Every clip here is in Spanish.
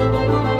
Música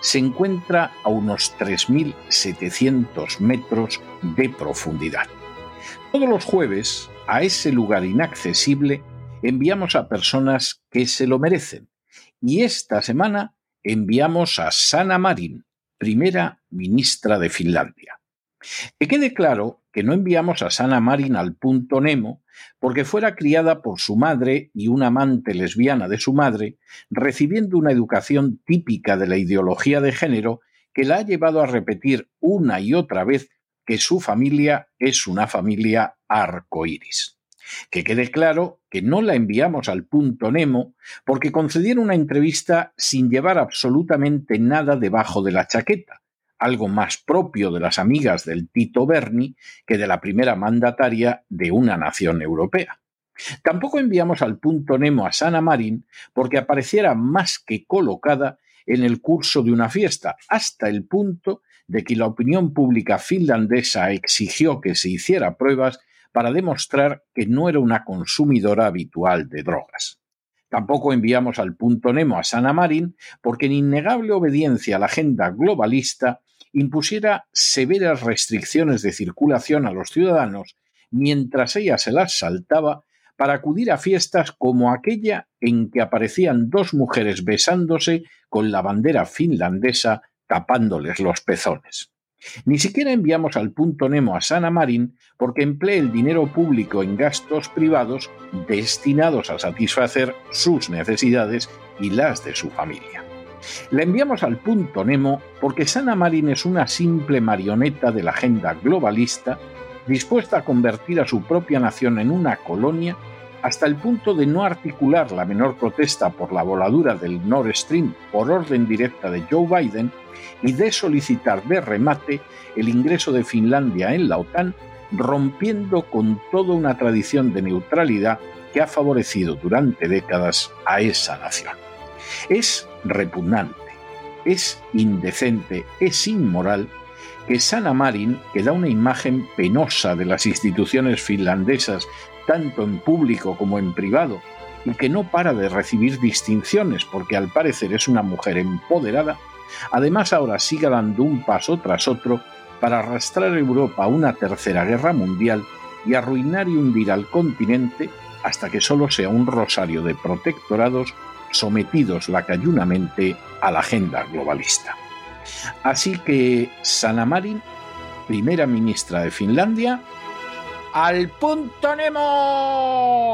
se encuentra a unos 3.700 metros de profundidad. Todos los jueves, a ese lugar inaccesible, enviamos a personas que se lo merecen. Y esta semana enviamos a Sana Marin, primera ministra de Finlandia. Que quede claro que no enviamos a Sana Marin al punto Nemo porque fuera criada por su madre y una amante lesbiana de su madre, recibiendo una educación típica de la ideología de género que la ha llevado a repetir una y otra vez que su familia es una familia arcoíris. Que quede claro que no la enviamos al punto Nemo porque concedieron una entrevista sin llevar absolutamente nada debajo de la chaqueta, algo más propio de las amigas del Tito Berni que de la primera mandataria de una nación europea. Tampoco enviamos al punto Nemo a Sana Marin porque apareciera más que colocada en el curso de una fiesta, hasta el punto de que la opinión pública finlandesa exigió que se hiciera pruebas para demostrar que no era una consumidora habitual de drogas. Tampoco enviamos al punto Nemo a Sana Marin porque en innegable obediencia a la agenda globalista impusiera severas restricciones de circulación a los ciudadanos mientras ella se las saltaba para acudir a fiestas como aquella en que aparecían dos mujeres besándose con la bandera finlandesa tapándoles los pezones. Ni siquiera enviamos al punto Nemo a Sana Marin porque emplee el dinero público en gastos privados destinados a satisfacer sus necesidades y las de su familia. La enviamos al punto Nemo porque Sana Marin es una simple marioneta de la agenda globalista dispuesta a convertir a su propia nación en una colonia hasta el punto de no articular la menor protesta por la voladura del Nord Stream por orden directa de Joe Biden y de solicitar de remate el ingreso de Finlandia en la OTAN, rompiendo con toda una tradición de neutralidad que ha favorecido durante décadas a esa nación. Es repugnante, es indecente, es inmoral que Sana Marin, que da una imagen penosa de las instituciones finlandesas tanto en público como en privado, y que no para de recibir distinciones porque al parecer es una mujer empoderada, además ahora sigue dando un paso tras otro para arrastrar a Europa a una tercera guerra mundial y arruinar y hundir al continente hasta que solo sea un rosario de protectorados sometidos lacayunamente a la agenda globalista. Así que Sana Marin, primera ministra de Finlandia, al punto Nemo.